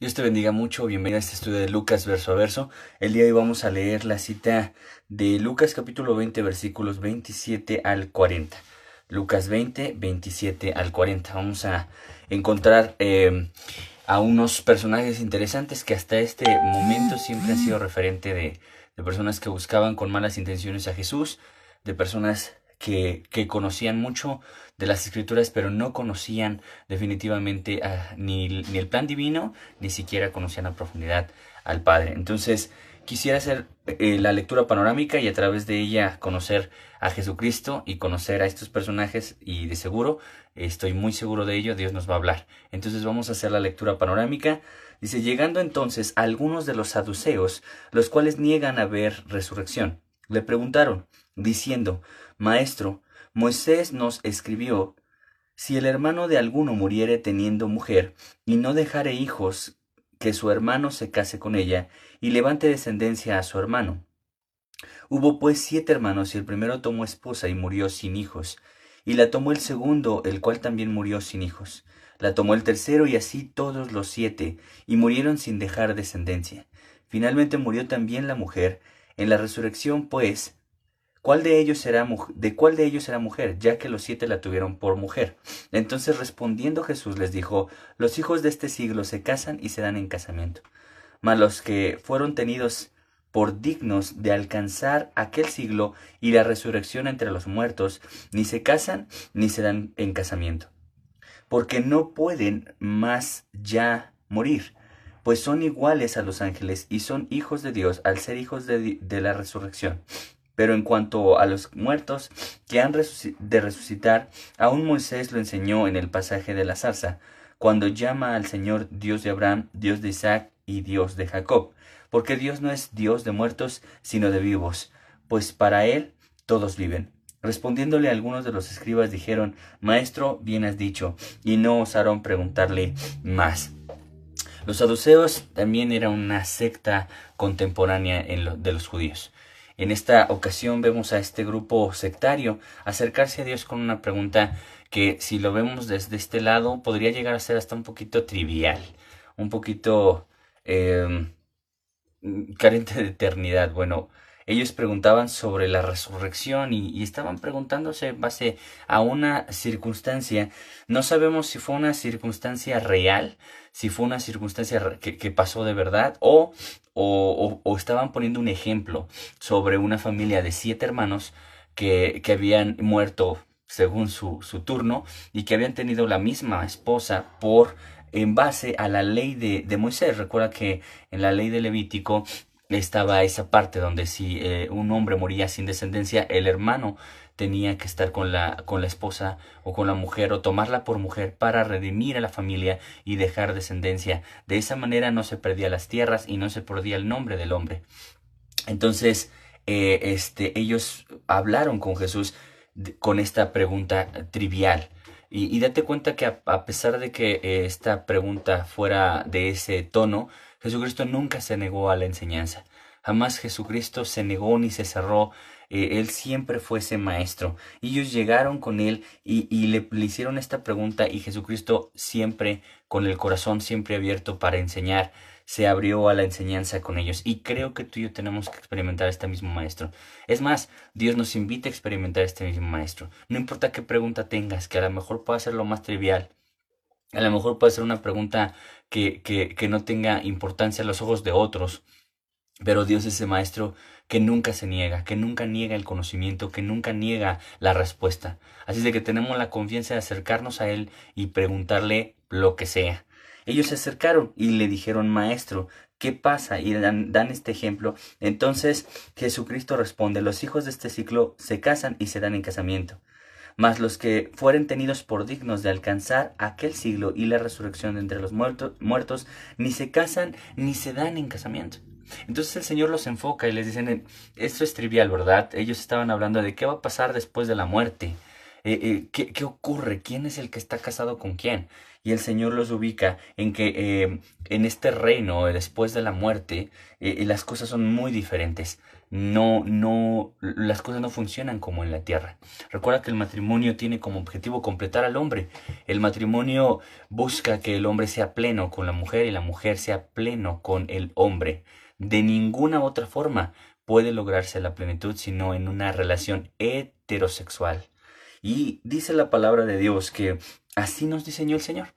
Dios te bendiga mucho, bienvenido a este estudio de Lucas verso a verso. El día de hoy vamos a leer la cita de Lucas capítulo 20 versículos 27 al 40. Lucas 20, 27 al 40. Vamos a encontrar eh, a unos personajes interesantes que hasta este momento siempre han sido referente de personas que buscaban con malas intenciones a Jesús, de personas que, conocían mucho de las escrituras, pero no conocían definitivamente uh, ni, ni, el plan divino, ni siquiera conocían a profundidad al Padre. Entonces, quisiera hacer eh, la lectura panorámica y a través de ella conocer a Jesucristo y conocer a estos personajes y de seguro, estoy muy seguro de ello, Dios nos va a hablar. Entonces vamos a hacer la lectura panorámica. Dice, llegando entonces a algunos de los saduceos, los cuales niegan haber resurrección, le preguntaron, diciendo, Maestro, Moisés nos escribió, si el hermano de alguno muriere teniendo mujer, y no dejare hijos, que su hermano se case con ella, y levante descendencia a su hermano. Hubo pues siete hermanos, y el primero tomó esposa y murió sin hijos, y la tomó el segundo, el cual también murió sin hijos. La tomó el tercero, y así todos los siete, y murieron sin dejar descendencia. Finalmente murió también la mujer. En la resurrección, pues, ¿Cuál de ellos cuál de ellos será mujer, ya que los siete la tuvieron por mujer? Entonces respondiendo Jesús les dijo, los hijos de este siglo se casan y se dan en casamiento, mas los que fueron tenidos por dignos de alcanzar aquel siglo y la resurrección entre los muertos, ni se casan ni se dan en casamiento, porque no pueden más ya morir, pues son iguales a los ángeles y son hijos de Dios al ser hijos de la resurrección. Pero en cuanto a los muertos que han de resucitar, aún Moisés lo enseñó en el pasaje de la zarza, cuando llama al Señor Dios de Abraham, Dios de Isaac y Dios de Jacob, porque Dios no es Dios de muertos, sino de vivos, pues para Él todos viven. Respondiéndole algunos de los escribas dijeron, Maestro, bien has dicho, y no osaron preguntarle más. Los saduceos también eran una secta contemporánea de los judíos. En esta ocasión vemos a este grupo sectario acercarse a Dios con una pregunta que si lo vemos desde este lado podría llegar a ser hasta un poquito trivial, un poquito eh, carente de eternidad. Bueno, ellos preguntaban sobre la resurrección y, estaban preguntándose en base a una circunstancia. No sabemos si fue una circunstancia real, si fue una circunstancia que, pasó de verdad o o, o, estaban poniendo un ejemplo sobre una familia de siete hermanos que, que habían muerto según su, su, turno y que habían tenido la misma esposa por en base a la ley de, de Moisés. Recuerda que en la ley de Levítico estaba esa parte donde si eh, un hombre moría sin descendencia, el hermano tenía que estar con la, con la esposa o con la mujer o tomarla por mujer para redimir a la familia y dejar descendencia. De esa manera no se perdía las tierras y no se perdía el nombre del hombre. Entonces, eh, este, ellos hablaron con Jesús con esta pregunta trivial. Y, date cuenta que a, pesar de que eh, esta pregunta fuera de ese tono, Jesucristo nunca se negó a la enseñanza. Jamás Jesucristo se negó ni se cerró eh, él siempre fue ese maestro. Ellos llegaron con él y, le, hicieron esta pregunta y Jesucristo siempre con el corazón siempre abierto para enseñar, se abrió a la enseñanza con ellos. Y creo que tú y yo tenemos que experimentar este mismo maestro. Es más, Dios nos invita a experimentar este mismo maestro. No importa qué pregunta tengas, que a lo mejor pueda ser lo más trivial. A lo mejor puede ser una pregunta que, que, que no tenga importancia a los ojos de otros. Pero Dios es ese maestro que nunca se niega, que nunca niega el conocimiento, que nunca niega la respuesta. Así de que tenemos la confianza de acercarnos a Él y preguntarle lo que sea. Ellos se acercaron y le dijeron, Maestro, ¿qué pasa? Y dan, este ejemplo. Entonces Jesucristo responde, los hijos de este ciclo se casan y se dan en casamiento. Mas los que fueren tenidos por dignos de alcanzar aquel siglo y la resurrección de entre los muertos, muertos, ni se casan ni se dan en casamiento. Entonces el Señor los enfoca y les dicen, esto es trivial, ¿verdad? Ellos estaban hablando de qué va a pasar después de la muerte. Eh, eh, ¿qué, ¿qué, ocurre? ¿Quién es el que está casado con quién? Y el Señor los ubica en que eh, en este reino, después de la muerte, las cosas son muy diferentes. No, no, las cosas no funcionan como en la tierra. Recuerda que el matrimonio tiene como objetivo completar al hombre. El matrimonio busca que el hombre sea pleno con la mujer y la mujer sea pleno con el hombre. De ninguna otra forma puede lograrse la plenitud sino en una relación heterosexual. Y dice la palabra de Dios que así nos diseñó el Señor.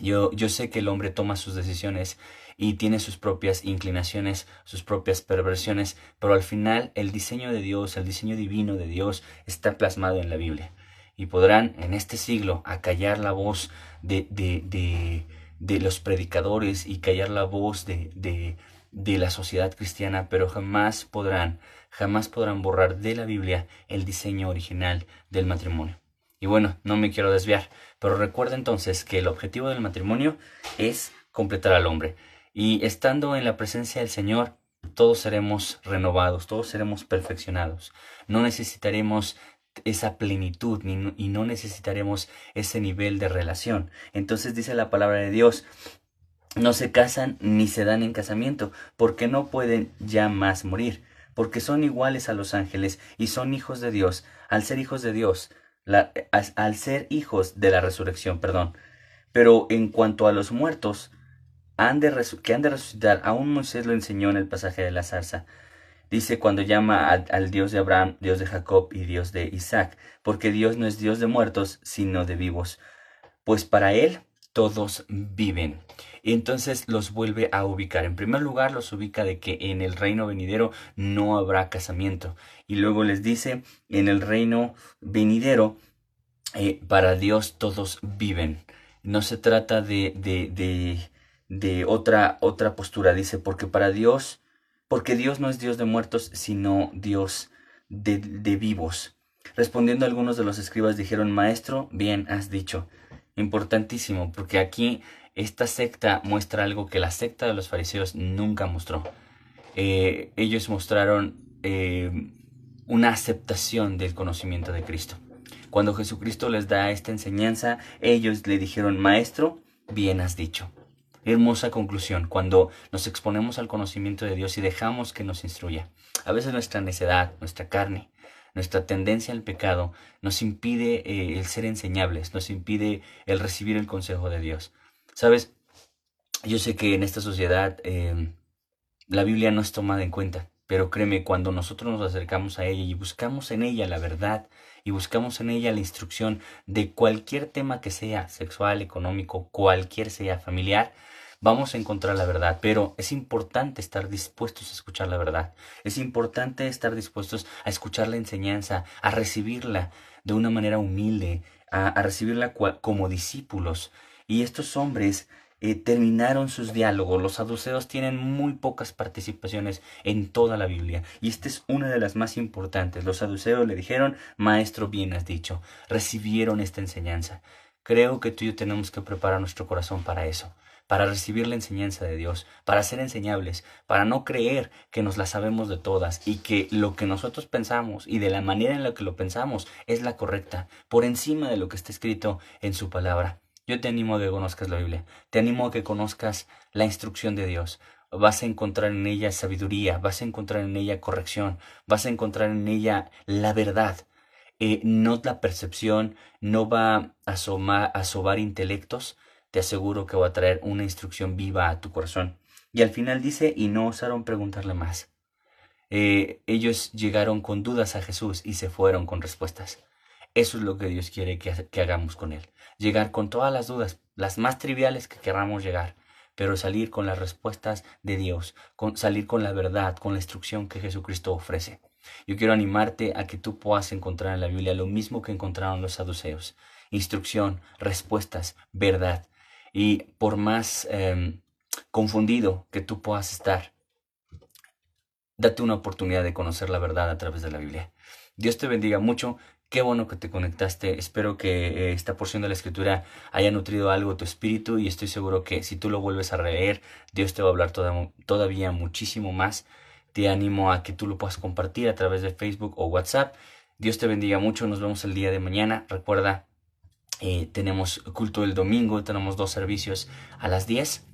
Yo, yo sé que el hombre toma sus decisiones y tiene sus propias inclinaciones, sus propias perversiones, pero al final el diseño de Dios, el diseño divino de Dios está plasmado en la Biblia. Y podrán en este siglo acallar la voz de, de, de, de los predicadores y callar la voz de, de, de la sociedad cristiana, pero jamás podrán jamás podrán borrar de la Biblia el diseño original del matrimonio. Y bueno, no me quiero desviar, pero recuerda entonces que el objetivo del matrimonio es completar al hombre. Y estando en la presencia del Señor, todos seremos renovados, todos seremos perfeccionados. No necesitaremos esa plenitud y no necesitaremos ese nivel de relación. Entonces dice la palabra de Dios, no se casan ni se dan en casamiento, porque no pueden ya más morir porque son iguales a los ángeles y son hijos de Dios, al ser hijos de Dios, al ser hijos de la resurrección, perdón. Pero en cuanto a los muertos, han de que han de resucitar, aún Moisés lo enseñó en el pasaje de la zarza. Dice cuando llama al Dios de Abraham, Dios de Jacob y Dios de Isaac, porque Dios no es Dios de muertos, sino de vivos. Pues para él todos viven. Y entonces los vuelve a ubicar. En primer lugar, los ubica de que en el reino venidero no habrá casamiento. Y luego les dice, en el reino venidero, eh, para Dios todos viven. No se trata de, de, de, de otra, otra postura. Dice, porque para Dios, porque Dios no es Dios de muertos, sino Dios de, de vivos. Respondiendo algunos de los escribas dijeron, Maestro, bien has dicho importantísimo, porque aquí esta secta muestra algo que la secta de los fariseos nunca mostró. Eh, ellos mostraron eh, una aceptación del conocimiento de Cristo. Cuando Jesucristo les da esta enseñanza, ellos le dijeron, Maestro, bien has dicho. Hermosa conclusión, cuando nos exponemos al conocimiento de Dios y dejamos que nos instruya. A veces nuestra necedad, nuestra carne, nuestra tendencia al pecado nos impide eh, el ser enseñables, nos impide el recibir el consejo de Dios. Sabes, yo sé que en esta sociedad em, la Biblia no es tomada en cuenta, pero créeme, cuando nosotros nos acercamos a ella y buscamos en ella la verdad y buscamos en ella la instrucción de cualquier tema que sea sexual, económico, cualquier sea familiar, vamos a encontrar la verdad, pero es importante estar dispuestos a escuchar la verdad. Es importante estar dispuestos a escuchar la enseñanza, a recibirla de una manera humilde, a, recibirla como discípulos. Y estos hombres eh, terminaron sus diálogos. Los saduceos tienen muy pocas participaciones en toda la Biblia. Y esta es una de las más importantes. Los saduceos le dijeron, Maestro, bien has dicho. Recibieron esta enseñanza. Creo que tú y yo tenemos que preparar nuestro corazón para eso para recibir la enseñanza de Dios, para ser enseñables, para no creer que nos la sabemos de todas y que lo que nosotros pensamos y de la manera en la que lo pensamos es la correcta, por encima de lo que está escrito en su palabra. Yo te animo a que conozcas la Biblia, te animo a que conozcas la instrucción de Dios. Vas a encontrar en ella sabiduría, vas a encontrar en ella corrección, vas a encontrar en ella la verdad. Eh, no la percepción, no va a, a sobar intelectos, te aseguro que va a traer una instrucción viva a tu corazón. Y al final dice, y no osaron preguntarle más. Eh, ellos llegaron con dudas a Jesús y se fueron con respuestas. Eso es lo que Dios quiere que, que hagamos con Él. Llegar con todas las dudas, las más triviales que queramos llegar, pero salir con las respuestas de Dios, con, salir con la verdad, con la instrucción que Jesucristo ofrece. Yo quiero animarte a que tú puedas encontrar en la Biblia lo mismo que encontraron los saduceos. Instrucción, respuestas, verdad. Y por más em, confundido que tú puedas estar, date una oportunidad de conocer la verdad a través de la Biblia. Dios te bendiga mucho. Qué bueno que te conectaste. Espero que eh, esta porción de la escritura haya nutrido algo tu espíritu y estoy seguro que si tú lo vuelves a leer, Dios te va a hablar todavía muchísimo más. Te animo a que tú lo puedas compartir a través de Facebook o WhatsApp Dios te bendiga mucho, nos vemos el día de mañana. Recuerda, eh, tenemos culto el domingo, tenemos dos servicios a las 10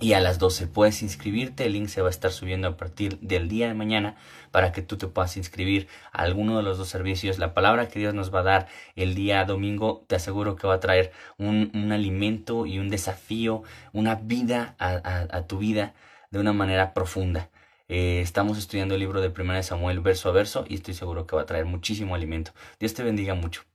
y a las 12 puedes inscribirte. El link se va a estar subiendo a partir del día de mañana para que tú te puedas inscribir a alguno de los dos servicios. La palabra que Dios nos va a dar el día domingo te aseguro que va a traer un, alimento y un desafío, una vida a, tu vida de una manera profunda. Eh, estamos estudiando el libro de Primera de Samuel verso a verso y estoy seguro que va a traer muchísimo alimento. Dios te bendiga mucho.